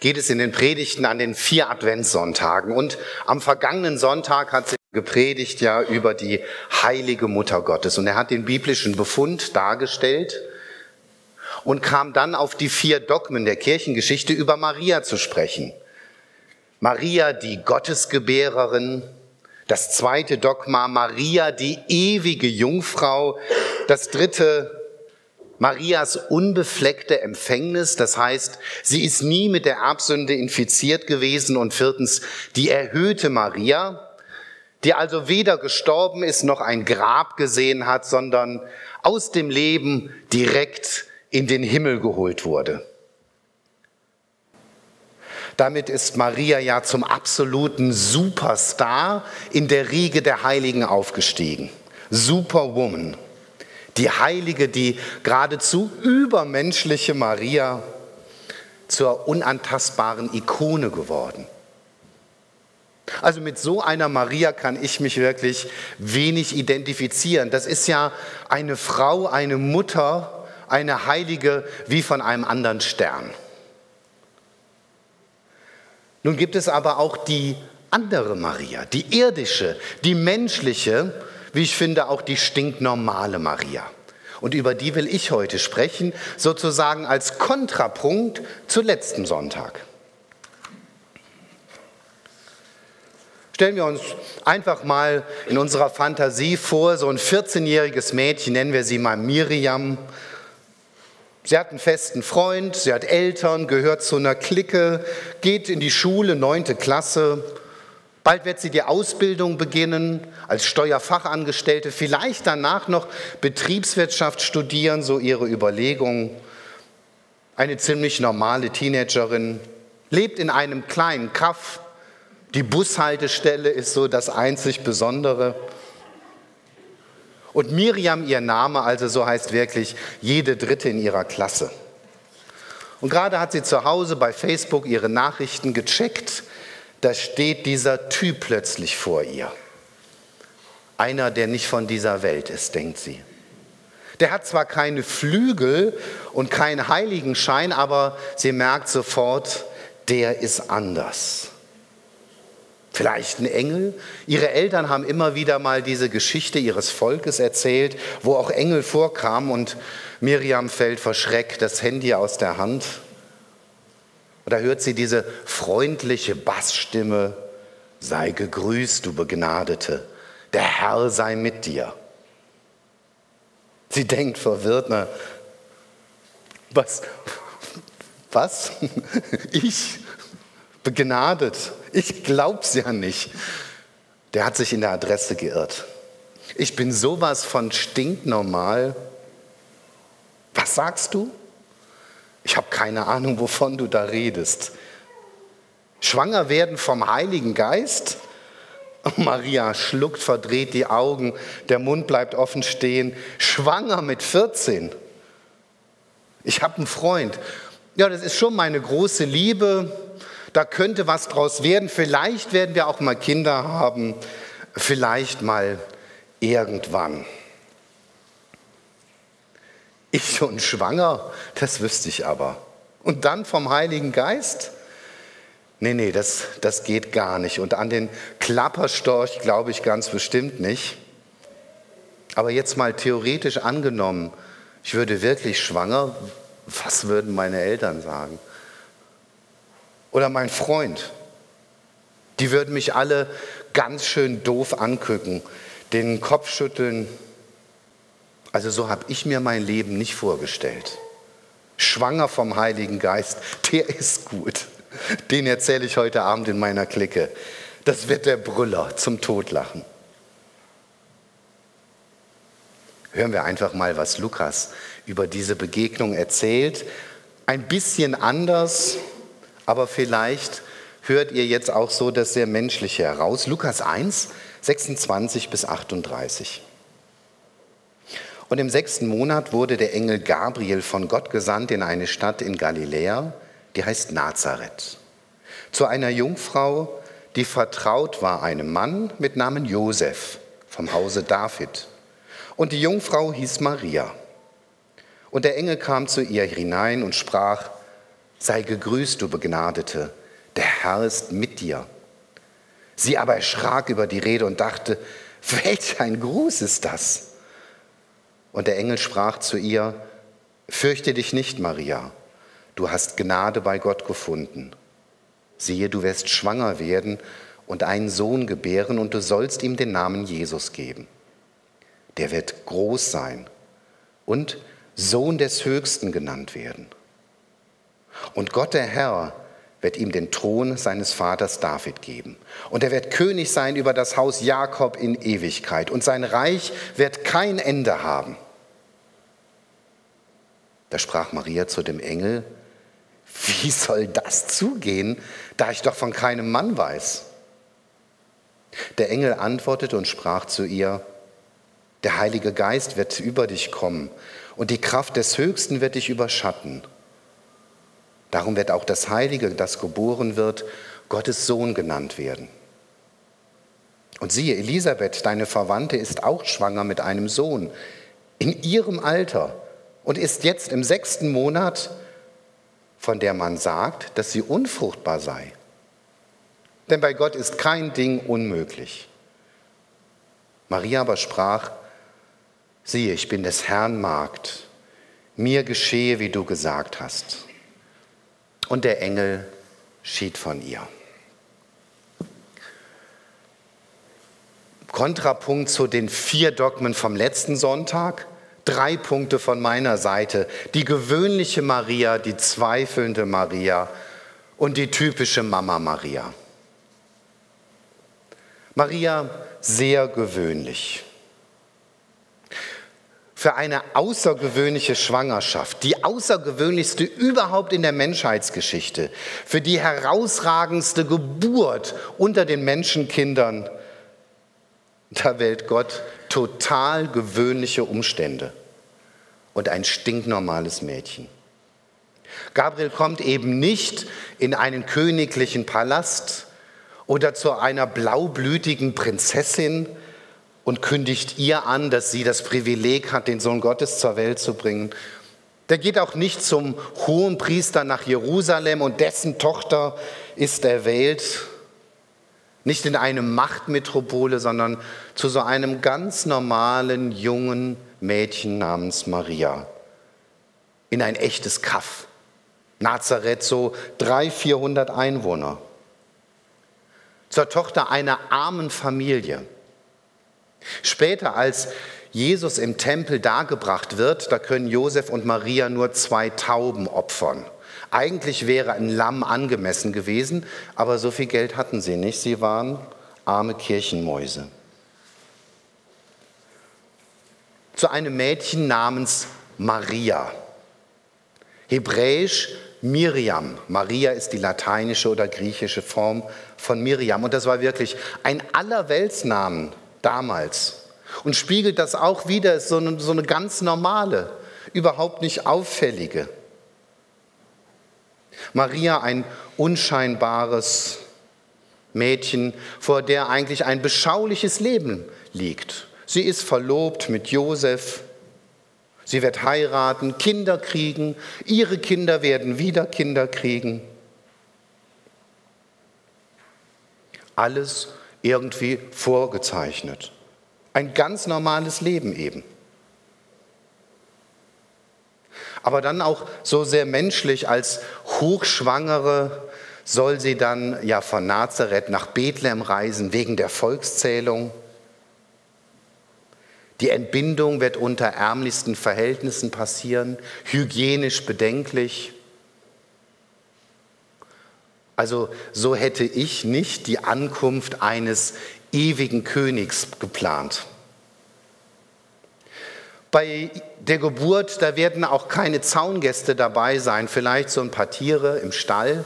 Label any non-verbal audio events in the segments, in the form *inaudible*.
geht es in den Predigten an den vier Adventssonntagen. Und am vergangenen Sonntag hat sie gepredigt ja über die heilige Mutter Gottes. Und er hat den biblischen Befund dargestellt und kam dann auf die vier Dogmen der Kirchengeschichte über Maria zu sprechen. Maria, die Gottesgebärerin. Das zweite Dogma, Maria, die ewige Jungfrau. Das dritte, Marias unbefleckte Empfängnis, das heißt, sie ist nie mit der Erbsünde infiziert gewesen und viertens die erhöhte Maria, die also weder gestorben ist noch ein Grab gesehen hat, sondern aus dem Leben direkt in den Himmel geholt wurde. Damit ist Maria ja zum absoluten Superstar in der Riege der Heiligen aufgestiegen. Superwoman die heilige, die geradezu übermenschliche Maria zur unantastbaren Ikone geworden. Also mit so einer Maria kann ich mich wirklich wenig identifizieren. Das ist ja eine Frau, eine Mutter, eine Heilige wie von einem anderen Stern. Nun gibt es aber auch die andere Maria, die irdische, die menschliche, wie ich finde, auch die stinknormale Maria. Und über die will ich heute sprechen, sozusagen als Kontrapunkt zu letzten Sonntag. Stellen wir uns einfach mal in unserer Fantasie vor, so ein 14-jähriges Mädchen, nennen wir sie mal Miriam. Sie hat einen festen Freund, sie hat Eltern, gehört zu einer Clique, geht in die Schule, neunte Klasse, Bald wird sie die Ausbildung beginnen als Steuerfachangestellte, vielleicht danach noch Betriebswirtschaft studieren, so ihre Überlegungen. Eine ziemlich normale Teenagerin, lebt in einem kleinen Kaff. Die Bushaltestelle ist so das einzig Besondere. Und Miriam, ihr Name also so heißt wirklich jede Dritte in ihrer Klasse. Und gerade hat sie zu Hause bei Facebook ihre Nachrichten gecheckt da steht dieser Typ plötzlich vor ihr. Einer, der nicht von dieser Welt ist, denkt sie. Der hat zwar keine Flügel und keinen Heiligenschein, aber sie merkt sofort, der ist anders. Vielleicht ein Engel? Ihre Eltern haben immer wieder mal diese Geschichte ihres Volkes erzählt, wo auch Engel vorkamen und Miriam fällt verschreckt das Handy aus der Hand und da hört sie diese freundliche Bassstimme, sei gegrüßt, du Begnadete, der Herr sei mit dir. Sie denkt verwirrt, na, was, was? *laughs* Ich? Begnadet? Ich glaub's ja nicht. Der hat sich in der Adresse geirrt. Ich bin sowas von stinknormal. Was sagst du? Ich habe keine Ahnung, wovon du da redest. Schwanger werden vom Heiligen Geist? *laughs* Maria schluckt, verdreht die Augen, der Mund bleibt offen stehen. Schwanger mit 14. Ich habe einen Freund. Ja, das ist schon meine große Liebe. Da könnte was draus werden. Vielleicht werden wir auch mal Kinder haben. Vielleicht mal irgendwann. Ich schon schwanger, das wüsste ich aber. Und dann vom Heiligen Geist? Nee, nee, das, das geht gar nicht. Und an den Klapperstorch glaube ich ganz bestimmt nicht. Aber jetzt mal theoretisch angenommen, ich würde wirklich schwanger, was würden meine Eltern sagen? Oder mein Freund? Die würden mich alle ganz schön doof angucken, den Kopf schütteln, also so habe ich mir mein Leben nicht vorgestellt. Schwanger vom Heiligen Geist, der ist gut. Den erzähle ich heute Abend in meiner Clique. Das wird der Brüller zum Todlachen. Hören wir einfach mal, was Lukas über diese Begegnung erzählt. Ein bisschen anders, aber vielleicht hört ihr jetzt auch so das sehr Menschliche heraus. Lukas 1, 26 bis 38. Und im sechsten Monat wurde der Engel Gabriel von Gott gesandt in eine Stadt in Galiläa, die heißt Nazareth, zu einer Jungfrau, die vertraut war einem Mann mit Namen Josef vom Hause David. Und die Jungfrau hieß Maria. Und der Engel kam zu ihr hinein und sprach, sei gegrüßt, du Begnadete, der Herr ist mit dir. Sie aber erschrak über die Rede und dachte, welch ein Gruß ist das? Und der Engel sprach zu ihr, Fürchte dich nicht, Maria, du hast Gnade bei Gott gefunden. Siehe, du wirst schwanger werden und einen Sohn gebären und du sollst ihm den Namen Jesus geben. Der wird groß sein und Sohn des Höchsten genannt werden. Und Gott der Herr wird ihm den Thron seines Vaters David geben. Und er wird König sein über das Haus Jakob in Ewigkeit. Und sein Reich wird kein Ende haben. Da sprach Maria zu dem Engel, wie soll das zugehen, da ich doch von keinem Mann weiß? Der Engel antwortete und sprach zu ihr, der Heilige Geist wird über dich kommen und die Kraft des Höchsten wird dich überschatten. Darum wird auch das Heilige, das geboren wird, Gottes Sohn genannt werden. Und siehe, Elisabeth, deine Verwandte, ist auch schwanger mit einem Sohn in ihrem Alter und ist jetzt im sechsten Monat, von der man sagt, dass sie unfruchtbar sei. Denn bei Gott ist kein Ding unmöglich. Maria aber sprach, siehe, ich bin des Herrn Magd, mir geschehe, wie du gesagt hast. Und der Engel schied von ihr. Kontrapunkt zu den vier Dogmen vom letzten Sonntag. Drei Punkte von meiner Seite. Die gewöhnliche Maria, die zweifelnde Maria und die typische Mama Maria. Maria sehr gewöhnlich. Für eine außergewöhnliche Schwangerschaft, die außergewöhnlichste überhaupt in der Menschheitsgeschichte, für die herausragendste Geburt unter den Menschenkindern, da wählt Gott total gewöhnliche Umstände und ein stinknormales Mädchen. Gabriel kommt eben nicht in einen königlichen Palast oder zu einer blaublütigen Prinzessin und kündigt ihr an, dass sie das Privileg hat, den Sohn Gottes zur Welt zu bringen. Der geht auch nicht zum hohen Priester nach Jerusalem und dessen Tochter ist erwählt, nicht in eine Machtmetropole, sondern zu so einem ganz normalen jungen Mädchen namens Maria. In ein echtes Kaff. Nazareth, so 300, 400 Einwohner. Zur Tochter einer armen Familie. Später, als Jesus im Tempel dargebracht wird, da können Josef und Maria nur zwei Tauben opfern. Eigentlich wäre ein Lamm angemessen gewesen, aber so viel Geld hatten sie nicht. Sie waren arme Kirchenmäuse. Zu einem Mädchen namens Maria. Hebräisch Miriam. Maria ist die lateinische oder griechische Form von Miriam. Und das war wirklich ein Allerweltsnamen damals. Und spiegelt das auch wieder, so eine, so eine ganz normale, überhaupt nicht auffällige. Maria ein unscheinbares Mädchen, vor der eigentlich ein beschauliches Leben liegt. Sie ist verlobt mit Josef. Sie wird heiraten, Kinder kriegen. Ihre Kinder werden wieder Kinder kriegen. Alles irgendwie vorgezeichnet. Ein ganz normales Leben eben. Aber dann auch so sehr menschlich als Hochschwangere soll sie dann ja von Nazareth nach Bethlehem reisen wegen der Volkszählung. Die Entbindung wird unter ärmlichsten Verhältnissen passieren, hygienisch bedenklich. Also so hätte ich nicht die Ankunft eines ewigen Königs geplant. Bei der Geburt, da werden auch keine Zaungäste dabei sein, vielleicht so ein paar Tiere im Stall,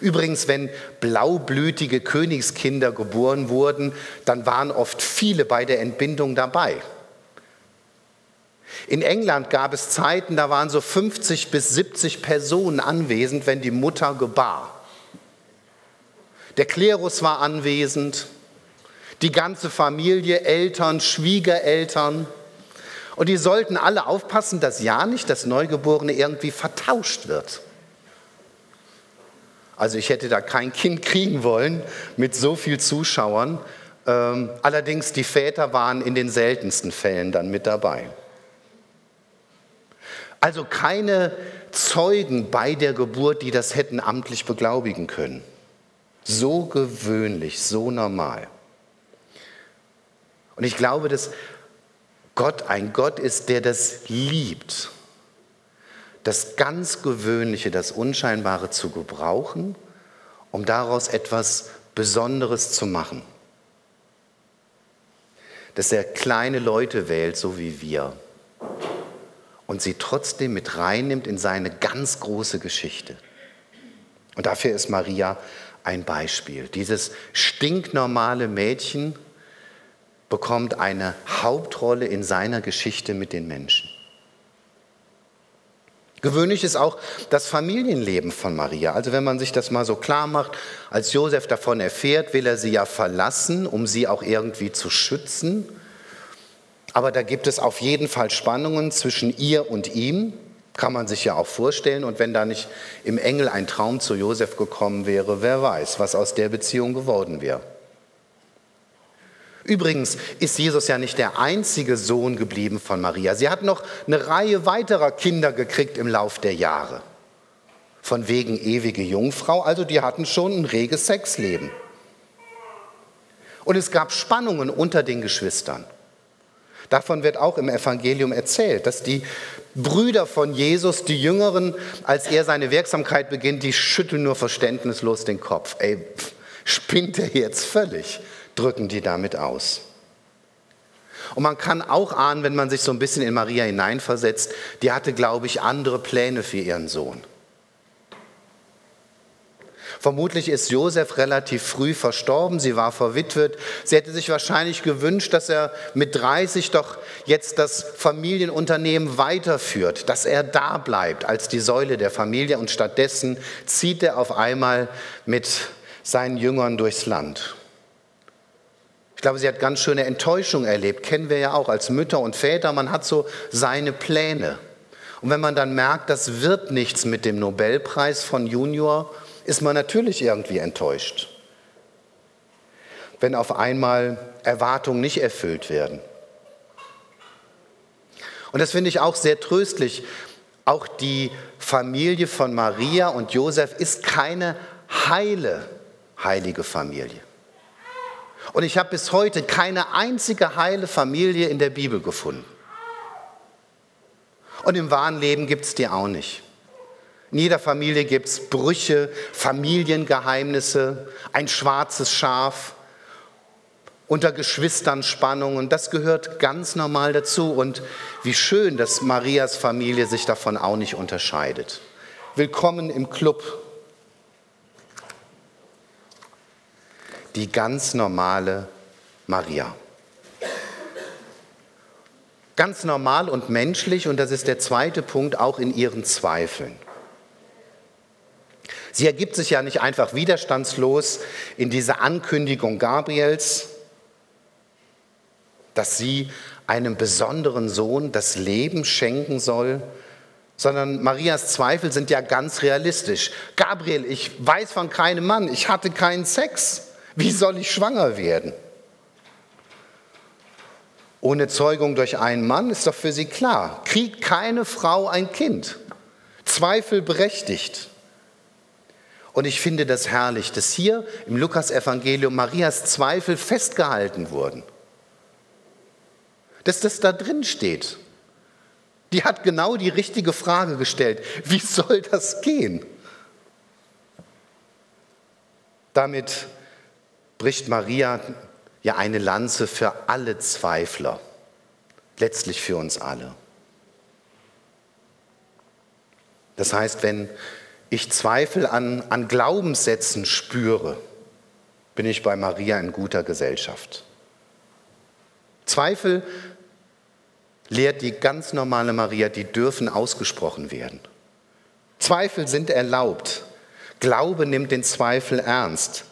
Übrigens, wenn blaublütige Königskinder geboren wurden, dann waren oft viele bei der Entbindung dabei. In England gab es Zeiten, da waren so 50 bis 70 Personen anwesend, wenn die Mutter gebar. Der Klerus war anwesend, die ganze Familie, Eltern, Schwiegereltern. Und die sollten alle aufpassen, dass ja nicht das Neugeborene irgendwie vertauscht wird. Also ich hätte da kein Kind kriegen wollen mit so viel Zuschauern. Ähm, allerdings die Väter waren in den seltensten Fällen dann mit dabei. Also keine Zeugen bei der Geburt, die das hätten amtlich beglaubigen können. So gewöhnlich, so normal. Und ich glaube, dass Gott ein Gott ist, der das liebt, das ganz Gewöhnliche, das Unscheinbare zu gebrauchen, um daraus etwas Besonderes zu machen. Dass er kleine Leute wählt, so wie wir, und sie trotzdem mit reinnimmt in seine ganz große Geschichte. Und dafür ist Maria ein Beispiel. Dieses stinknormale Mädchen bekommt eine Hauptrolle in seiner Geschichte mit den Menschen. Gewöhnlich ist auch das Familienleben von Maria. Also wenn man sich das mal so klar macht, als Josef davon erfährt, will er sie ja verlassen, um sie auch irgendwie zu schützen. Aber da gibt es auf jeden Fall Spannungen zwischen ihr und ihm, kann man sich ja auch vorstellen. Und wenn da nicht im Engel ein Traum zu Josef gekommen wäre, wer weiß, was aus der Beziehung geworden wäre. Übrigens ist Jesus ja nicht der einzige Sohn geblieben von Maria. Sie hat noch eine Reihe weiterer Kinder gekriegt im Lauf der Jahre. Von wegen ewige Jungfrau, also die hatten schon ein reges Sexleben. Und es gab Spannungen unter den Geschwistern. Davon wird auch im Evangelium erzählt, dass die Brüder von Jesus, die Jüngeren, als er seine Wirksamkeit beginnt, die schütteln nur verständnislos den Kopf. Ey, pff, spinnt er jetzt völlig? Drücken die damit aus. Und man kann auch ahnen, wenn man sich so ein bisschen in Maria hineinversetzt, die hatte, glaube ich, andere Pläne für ihren Sohn. Vermutlich ist Josef relativ früh verstorben, sie war verwitwet. Sie hätte sich wahrscheinlich gewünscht, dass er mit 30 doch jetzt das Familienunternehmen weiterführt, dass er da bleibt als die Säule der Familie und stattdessen zieht er auf einmal mit seinen Jüngern durchs Land. Ich glaube, sie hat ganz schöne Enttäuschung erlebt. Kennen wir ja auch als Mütter und Väter. Man hat so seine Pläne. Und wenn man dann merkt, das wird nichts mit dem Nobelpreis von Junior, ist man natürlich irgendwie enttäuscht. Wenn auf einmal Erwartungen nicht erfüllt werden. Und das finde ich auch sehr tröstlich. Auch die Familie von Maria und Josef ist keine heile, heilige Familie. Und ich habe bis heute keine einzige heile Familie in der Bibel gefunden. Und im wahren Leben gibt es die auch nicht. In jeder Familie gibt es Brüche, Familiengeheimnisse, ein schwarzes Schaf, unter Geschwistern Spannungen. Das gehört ganz normal dazu. Und wie schön, dass Marias Familie sich davon auch nicht unterscheidet. Willkommen im Club die ganz normale Maria. Ganz normal und menschlich, und das ist der zweite Punkt, auch in ihren Zweifeln. Sie ergibt sich ja nicht einfach widerstandslos in diese Ankündigung Gabriels, dass sie einem besonderen Sohn das Leben schenken soll, sondern Marias Zweifel sind ja ganz realistisch. Gabriel, ich weiß von keinem Mann, ich hatte keinen Sex. Wie soll ich schwanger werden? Ohne Zeugung durch einen Mann ist doch für sie klar, kriegt keine Frau ein Kind. Zweifel berechtigt. Und ich finde das herrlich, dass hier im Lukas-Evangelium Marias Zweifel festgehalten wurden. Dass das da drin steht. Die hat genau die richtige Frage gestellt. Wie soll das gehen? Damit bricht Maria ja eine Lanze für alle Zweifler, letztlich für uns alle. Das heißt, wenn ich Zweifel an, an Glaubenssätzen spüre, bin ich bei Maria in guter Gesellschaft. Zweifel lehrt die ganz normale Maria, die dürfen ausgesprochen werden. Zweifel sind erlaubt. Glaube nimmt den Zweifel ernst.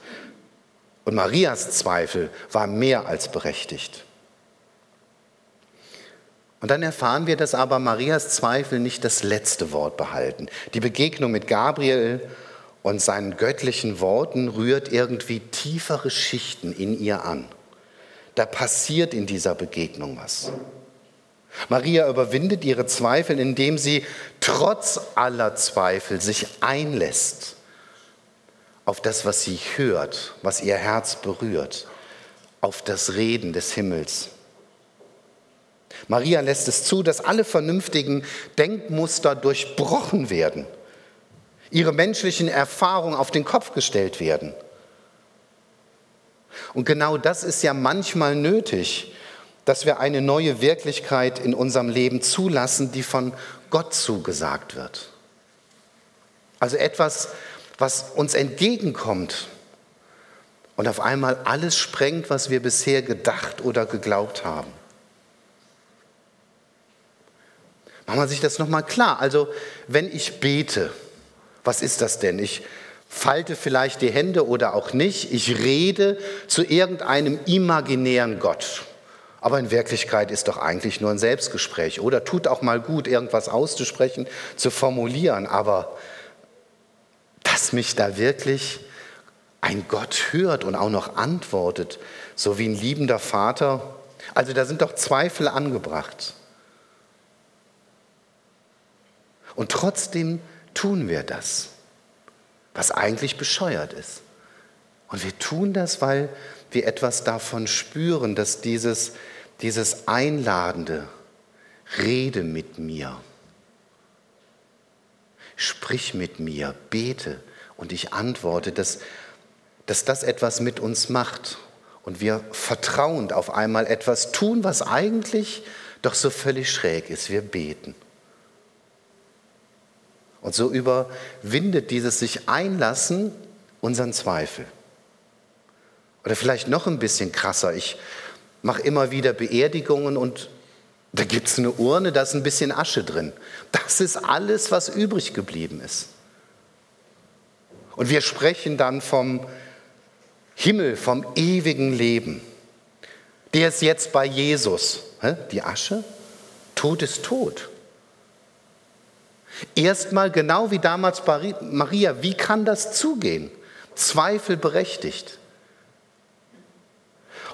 Und Marias Zweifel war mehr als berechtigt. Und dann erfahren wir, dass aber Marias Zweifel nicht das letzte Wort behalten. Die Begegnung mit Gabriel und seinen göttlichen Worten rührt irgendwie tiefere Schichten in ihr an. Da passiert in dieser Begegnung was. Maria überwindet ihre Zweifel, indem sie trotz aller Zweifel sich einlässt auf das, was sie hört, was ihr Herz berührt, auf das Reden des Himmels. Maria lässt es zu, dass alle vernünftigen Denkmuster durchbrochen werden, ihre menschlichen Erfahrungen auf den Kopf gestellt werden. Und genau das ist ja manchmal nötig, dass wir eine neue Wirklichkeit in unserem Leben zulassen, die von Gott zugesagt wird. Also etwas, was uns entgegenkommt und auf einmal alles sprengt, was wir bisher gedacht oder geglaubt haben. Machen wir sich das nochmal klar. Also wenn ich bete, was ist das denn? Ich falte vielleicht die Hände oder auch nicht. Ich rede zu irgendeinem imaginären Gott. Aber in Wirklichkeit ist doch eigentlich nur ein Selbstgespräch. Oder tut auch mal gut, irgendwas auszusprechen, zu formulieren. Aber dass mich da wirklich ein Gott hört und auch noch antwortet, so wie ein liebender Vater, also da sind doch Zweifel angebracht. Und trotzdem tun wir das, was eigentlich bescheuert ist. Und wir tun das, weil wir etwas davon spüren, dass dieses, dieses einladende, rede mit mir, sprich mit mir, bete und ich antworte, dass, dass das etwas mit uns macht und wir vertrauend auf einmal etwas tun, was eigentlich doch so völlig schräg ist. Wir beten. Und so überwindet dieses sich einlassen unseren Zweifel. Oder vielleicht noch ein bisschen krasser. Ich mache immer wieder Beerdigungen und da gibt es eine Urne, da ist ein bisschen Asche drin. Das ist alles, was übrig geblieben ist. Und wir sprechen dann vom Himmel, vom ewigen Leben. Der ist jetzt bei Jesus. Die Asche? Tod ist tot. Erstmal genau wie damals bei Maria, wie kann das zugehen? Zweifel berechtigt.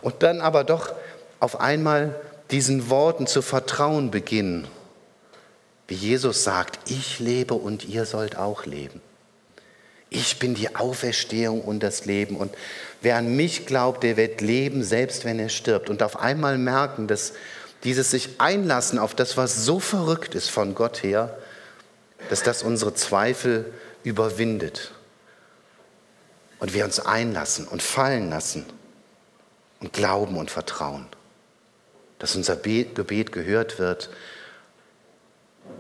Und dann aber doch auf einmal diesen Worten zu vertrauen beginnen. Wie Jesus sagt, ich lebe und ihr sollt auch leben. Ich bin die Auferstehung und das Leben. Und wer an mich glaubt, der wird leben, selbst wenn er stirbt. Und auf einmal merken, dass dieses sich einlassen auf das, was so verrückt ist von Gott her, dass das unsere Zweifel überwindet und wir uns einlassen und fallen lassen und glauben und vertrauen, dass unser Gebet gehört wird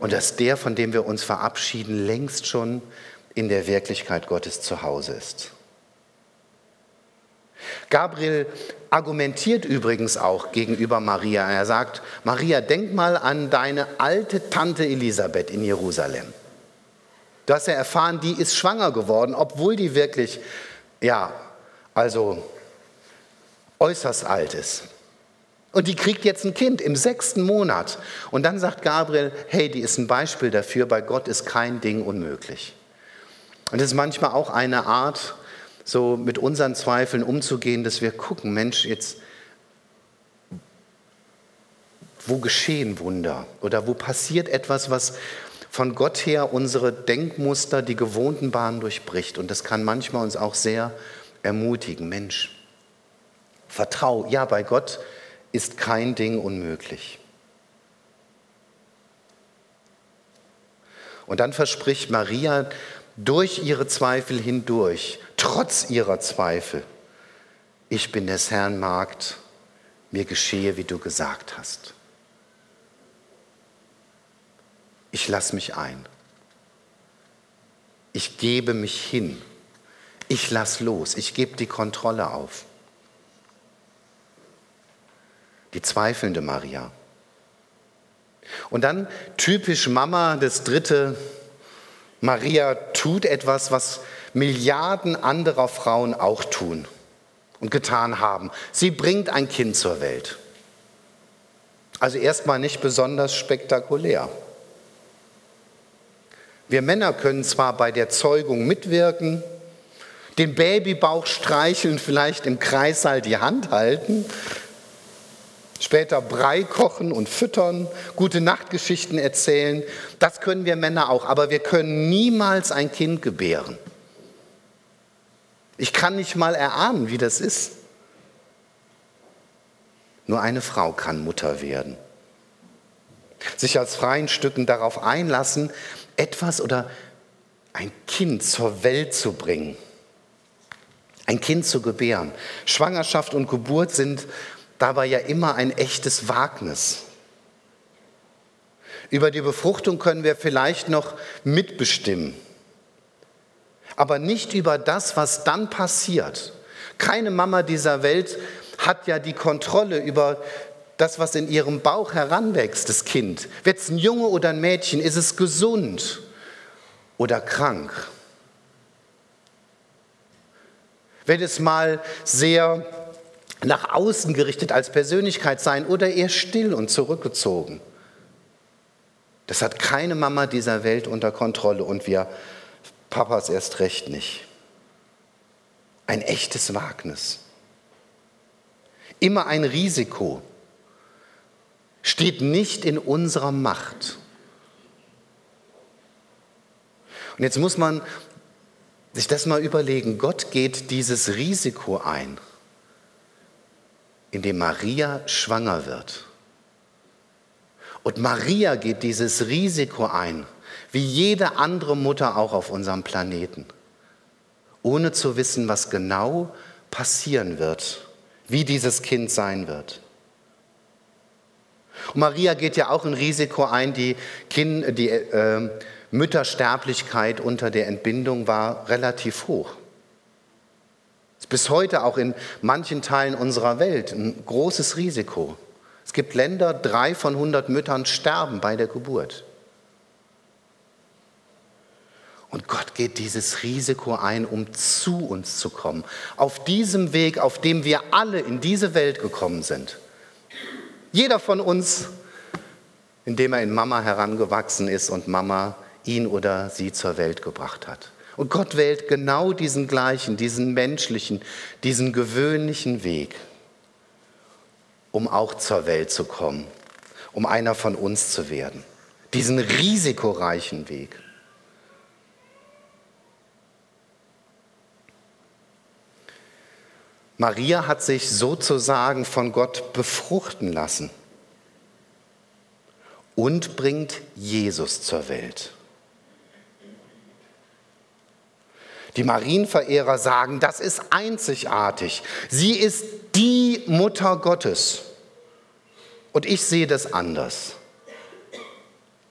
und dass der, von dem wir uns verabschieden, längst schon in der Wirklichkeit Gottes zu Hause ist. Gabriel argumentiert übrigens auch gegenüber Maria. Er sagt, Maria, denk mal an deine alte Tante Elisabeth in Jerusalem. Du hast ja erfahren, die ist schwanger geworden, obwohl die wirklich, ja, also äußerst alt ist. Und die kriegt jetzt ein Kind im sechsten Monat. Und dann sagt Gabriel, hey, die ist ein Beispiel dafür, bei Gott ist kein Ding unmöglich. Und das ist manchmal auch eine Art, so mit unseren Zweifeln umzugehen, dass wir gucken, Mensch, jetzt, wo geschehen Wunder oder wo passiert etwas, was von Gott her unsere Denkmuster, die gewohnten Bahnen durchbricht. Und das kann manchmal uns auch sehr ermutigen. Mensch, vertrau, ja, bei Gott ist kein Ding unmöglich. Und dann verspricht Maria durch ihre Zweifel hindurch, trotz ihrer Zweifel, ich bin des Herrn Magd, mir geschehe, wie du gesagt hast. Ich lasse mich ein. Ich gebe mich hin. Ich lass los. Ich gebe die Kontrolle auf. Die zweifelnde Maria. Und dann typisch Mama, das dritte, Maria tut etwas, was Milliarden anderer Frauen auch tun und getan haben. Sie bringt ein Kind zur Welt. Also erstmal nicht besonders spektakulär. Wir Männer können zwar bei der Zeugung mitwirken, den Babybauch streicheln, vielleicht im Kreissaal die Hand halten, später Brei kochen und füttern, gute Nachtgeschichten erzählen. Das können wir Männer auch, aber wir können niemals ein Kind gebären. Ich kann nicht mal erahnen, wie das ist. Nur eine Frau kann Mutter werden. Sich als freien Stücken darauf einlassen, etwas oder ein Kind zur Welt zu bringen, ein Kind zu gebären. Schwangerschaft und Geburt sind dabei ja immer ein echtes Wagnis. Über die Befruchtung können wir vielleicht noch mitbestimmen, aber nicht über das, was dann passiert. Keine Mama dieser Welt hat ja die Kontrolle über das, was in ihrem Bauch heranwächst, das Kind. Wird es ein Junge oder ein Mädchen? Ist es gesund oder krank? Wird es mal sehr nach außen gerichtet als Persönlichkeit sein oder eher still und zurückgezogen. Das hat keine Mama dieser Welt unter Kontrolle und wir Papas erst recht nicht. Ein echtes Wagnis. Immer ein Risiko. Steht nicht in unserer Macht. Und jetzt muss man sich das mal überlegen. Gott geht dieses Risiko ein in dem Maria schwanger wird. Und Maria geht dieses Risiko ein, wie jede andere Mutter auch auf unserem Planeten, ohne zu wissen, was genau passieren wird, wie dieses Kind sein wird. Und Maria geht ja auch ein Risiko ein, die, kind, die äh, Müttersterblichkeit unter der Entbindung war relativ hoch bis heute auch in manchen Teilen unserer Welt ein großes Risiko. Es gibt Länder, drei von 100 Müttern sterben bei der Geburt. Und Gott geht dieses Risiko ein, um zu uns zu kommen. Auf diesem Weg, auf dem wir alle in diese Welt gekommen sind. Jeder von uns, indem er in Mama herangewachsen ist und Mama ihn oder sie zur Welt gebracht hat. Und Gott wählt genau diesen gleichen, diesen menschlichen, diesen gewöhnlichen Weg, um auch zur Welt zu kommen, um einer von uns zu werden. Diesen risikoreichen Weg. Maria hat sich sozusagen von Gott befruchten lassen und bringt Jesus zur Welt. Die Marienverehrer sagen, das ist einzigartig. Sie ist die Mutter Gottes. Und ich sehe das anders.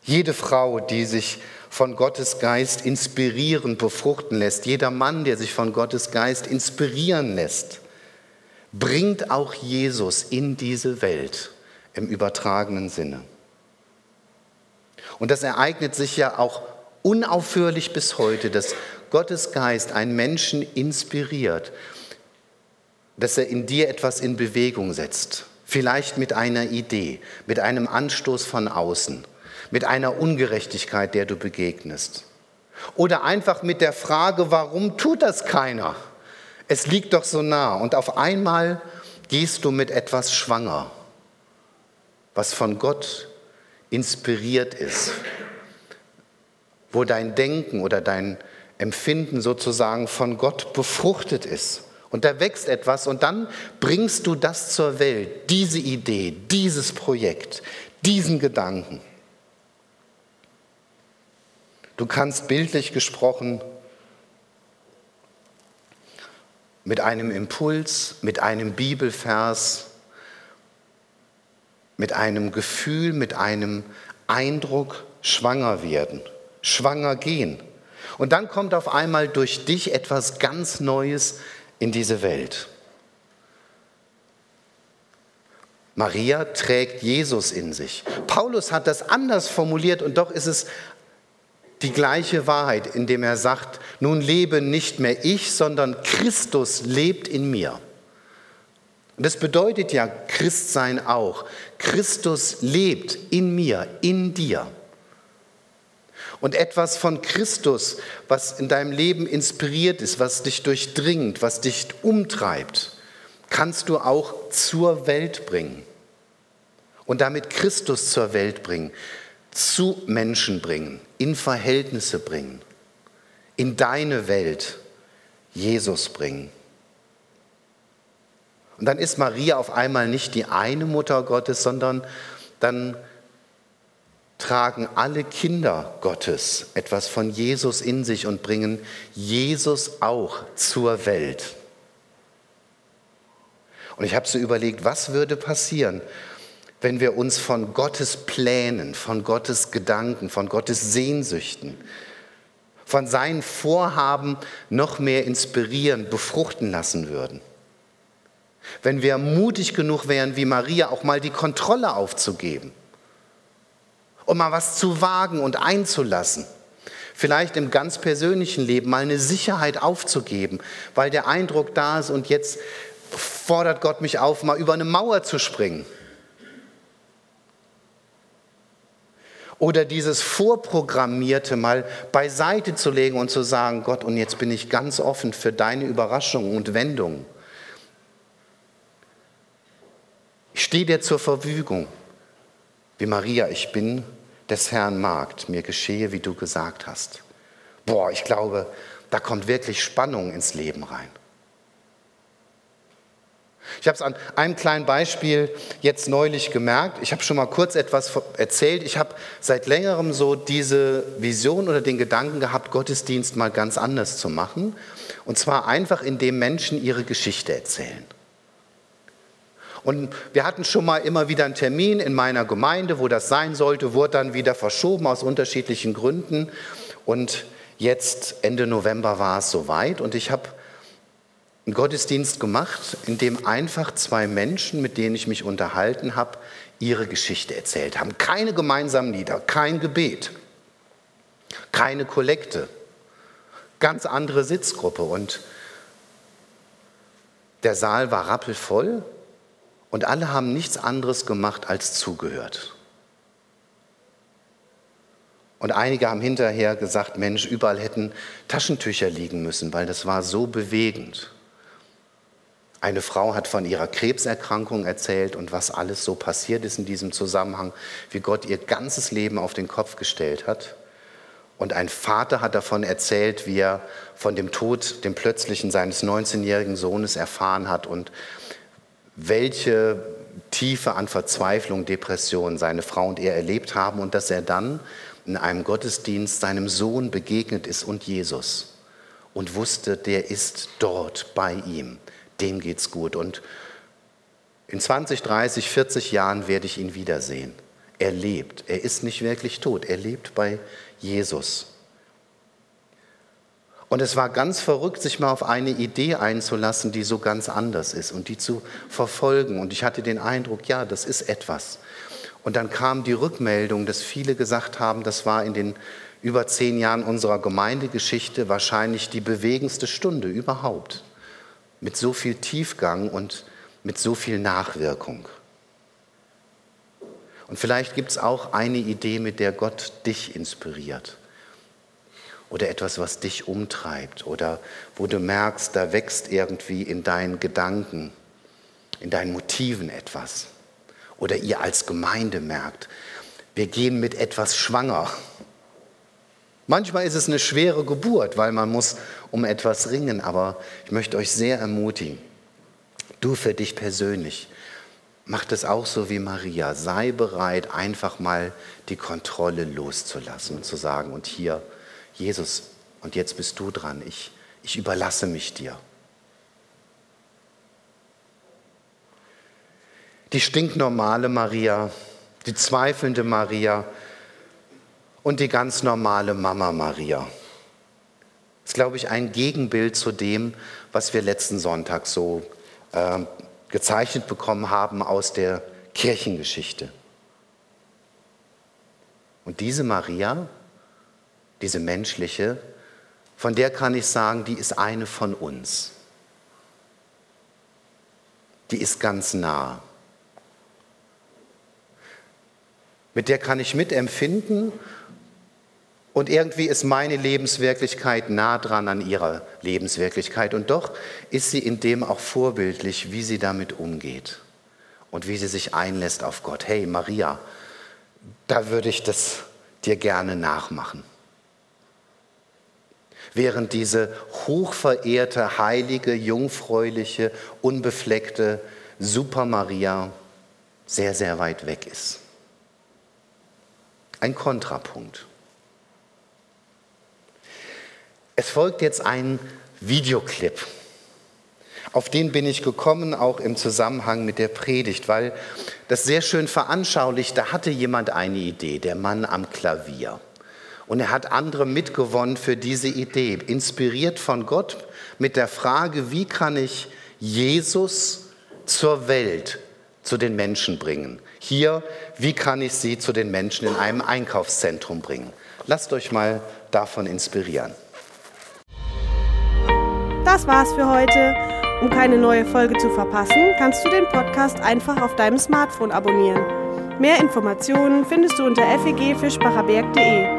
Jede Frau, die sich von Gottes Geist inspirieren, befruchten lässt, jeder Mann, der sich von Gottes Geist inspirieren lässt, bringt auch Jesus in diese Welt im übertragenen Sinne. Und das ereignet sich ja auch unaufhörlich bis heute, dass Gottes Geist einen Menschen inspiriert, dass er in dir etwas in Bewegung setzt. Vielleicht mit einer Idee, mit einem Anstoß von außen, mit einer Ungerechtigkeit, der du begegnest. Oder einfach mit der Frage, warum tut das keiner? Es liegt doch so nah. Und auf einmal gehst du mit etwas schwanger, was von Gott inspiriert ist, wo dein Denken oder dein Empfinden sozusagen von Gott befruchtet ist. Und da wächst etwas und dann bringst du das zur Welt, diese Idee, dieses Projekt, diesen Gedanken. Du kannst bildlich gesprochen mit einem Impuls, mit einem Bibelvers, mit einem Gefühl, mit einem Eindruck schwanger werden, schwanger gehen. Und dann kommt auf einmal durch dich etwas ganz Neues in diese Welt. Maria trägt Jesus in sich. Paulus hat das anders formuliert und doch ist es die gleiche Wahrheit, indem er sagt, nun lebe nicht mehr ich, sondern Christus lebt in mir. Und das bedeutet ja Christsein auch. Christus lebt in mir, in dir. Und etwas von Christus, was in deinem Leben inspiriert ist, was dich durchdringt, was dich umtreibt, kannst du auch zur Welt bringen. Und damit Christus zur Welt bringen, zu Menschen bringen, in Verhältnisse bringen, in deine Welt Jesus bringen. Und dann ist Maria auf einmal nicht die eine Mutter Gottes, sondern dann tragen alle Kinder Gottes etwas von Jesus in sich und bringen Jesus auch zur Welt. Und ich habe so überlegt, was würde passieren, wenn wir uns von Gottes Plänen, von Gottes Gedanken, von Gottes Sehnsüchten, von seinen Vorhaben noch mehr inspirieren, befruchten lassen würden. Wenn wir mutig genug wären, wie Maria, auch mal die Kontrolle aufzugeben und mal was zu wagen und einzulassen. Vielleicht im ganz persönlichen Leben mal eine Sicherheit aufzugeben, weil der Eindruck da ist und jetzt fordert Gott mich auf, mal über eine Mauer zu springen. Oder dieses Vorprogrammierte mal beiseite zu legen und zu sagen, Gott, und jetzt bin ich ganz offen für deine Überraschungen und Wendungen. Ich stehe dir zur Verfügung. Wie Maria, ich bin des Herrn Magd, mir geschehe, wie du gesagt hast. Boah, ich glaube, da kommt wirklich Spannung ins Leben rein. Ich habe es an einem kleinen Beispiel jetzt neulich gemerkt. Ich habe schon mal kurz etwas erzählt. Ich habe seit längerem so diese Vision oder den Gedanken gehabt, Gottesdienst mal ganz anders zu machen. Und zwar einfach, indem Menschen ihre Geschichte erzählen. Und wir hatten schon mal immer wieder einen Termin in meiner Gemeinde, wo das sein sollte, wurde dann wieder verschoben aus unterschiedlichen Gründen. Und jetzt, Ende November, war es soweit. Und ich habe einen Gottesdienst gemacht, in dem einfach zwei Menschen, mit denen ich mich unterhalten habe, ihre Geschichte erzählt haben. Keine gemeinsamen Lieder, kein Gebet, keine Kollekte, ganz andere Sitzgruppe. Und der Saal war rappelvoll und alle haben nichts anderes gemacht als zugehört. Und einige haben hinterher gesagt, Mensch, überall hätten Taschentücher liegen müssen, weil das war so bewegend. Eine Frau hat von ihrer Krebserkrankung erzählt und was alles so passiert ist in diesem Zusammenhang, wie Gott ihr ganzes Leben auf den Kopf gestellt hat. Und ein Vater hat davon erzählt, wie er von dem Tod, dem plötzlichen seines 19-jährigen Sohnes erfahren hat und welche Tiefe an Verzweiflung, Depression seine Frau und er erlebt haben und dass er dann in einem Gottesdienst seinem Sohn begegnet ist und Jesus und wusste, der ist dort bei ihm, dem geht's gut und in 20, 30, 40 Jahren werde ich ihn wiedersehen. Er lebt, er ist nicht wirklich tot, er lebt bei Jesus. Und es war ganz verrückt, sich mal auf eine Idee einzulassen, die so ganz anders ist und die zu verfolgen. Und ich hatte den Eindruck, ja, das ist etwas. Und dann kam die Rückmeldung, dass viele gesagt haben, das war in den über zehn Jahren unserer Gemeindegeschichte wahrscheinlich die bewegendste Stunde überhaupt. Mit so viel Tiefgang und mit so viel Nachwirkung. Und vielleicht gibt es auch eine Idee, mit der Gott dich inspiriert oder etwas, was dich umtreibt oder wo du merkst, da wächst irgendwie in deinen Gedanken, in deinen Motiven etwas. Oder ihr als Gemeinde merkt, wir gehen mit etwas schwanger. Manchmal ist es eine schwere Geburt, weil man muss um etwas ringen, aber ich möchte euch sehr ermutigen, du für dich persönlich, mach das auch so wie Maria, sei bereit, einfach mal die Kontrolle loszulassen und zu sagen, und hier, Jesus, und jetzt bist du dran, ich, ich überlasse mich dir. Die stinknormale Maria, die zweifelnde Maria und die ganz normale Mama Maria. ist, glaube ich, ein Gegenbild zu dem, was wir letzten Sonntag so äh, gezeichnet bekommen haben aus der Kirchengeschichte. Und diese Maria, diese menschliche, von der kann ich sagen, die ist eine von uns. Die ist ganz nah. Mit der kann ich mitempfinden und irgendwie ist meine Lebenswirklichkeit nah dran an ihrer Lebenswirklichkeit. Und doch ist sie in dem auch vorbildlich, wie sie damit umgeht und wie sie sich einlässt auf Gott. Hey Maria, da würde ich das dir gerne nachmachen. Während diese hochverehrte, heilige, jungfräuliche, unbefleckte Super Maria sehr, sehr weit weg ist. Ein Kontrapunkt. Es folgt jetzt ein Videoclip. Auf den bin ich gekommen, auch im Zusammenhang mit der Predigt, weil das sehr schön veranschaulicht, da hatte jemand eine Idee, der Mann am Klavier. Und er hat andere mitgewonnen für diese Idee, inspiriert von Gott mit der Frage, wie kann ich Jesus zur Welt, zu den Menschen bringen? Hier, wie kann ich sie zu den Menschen in einem Einkaufszentrum bringen? Lasst euch mal davon inspirieren. Das war's für heute. Um keine neue Folge zu verpassen, kannst du den Podcast einfach auf deinem Smartphone abonnieren. Mehr Informationen findest du unter fegfischbacherberg.de.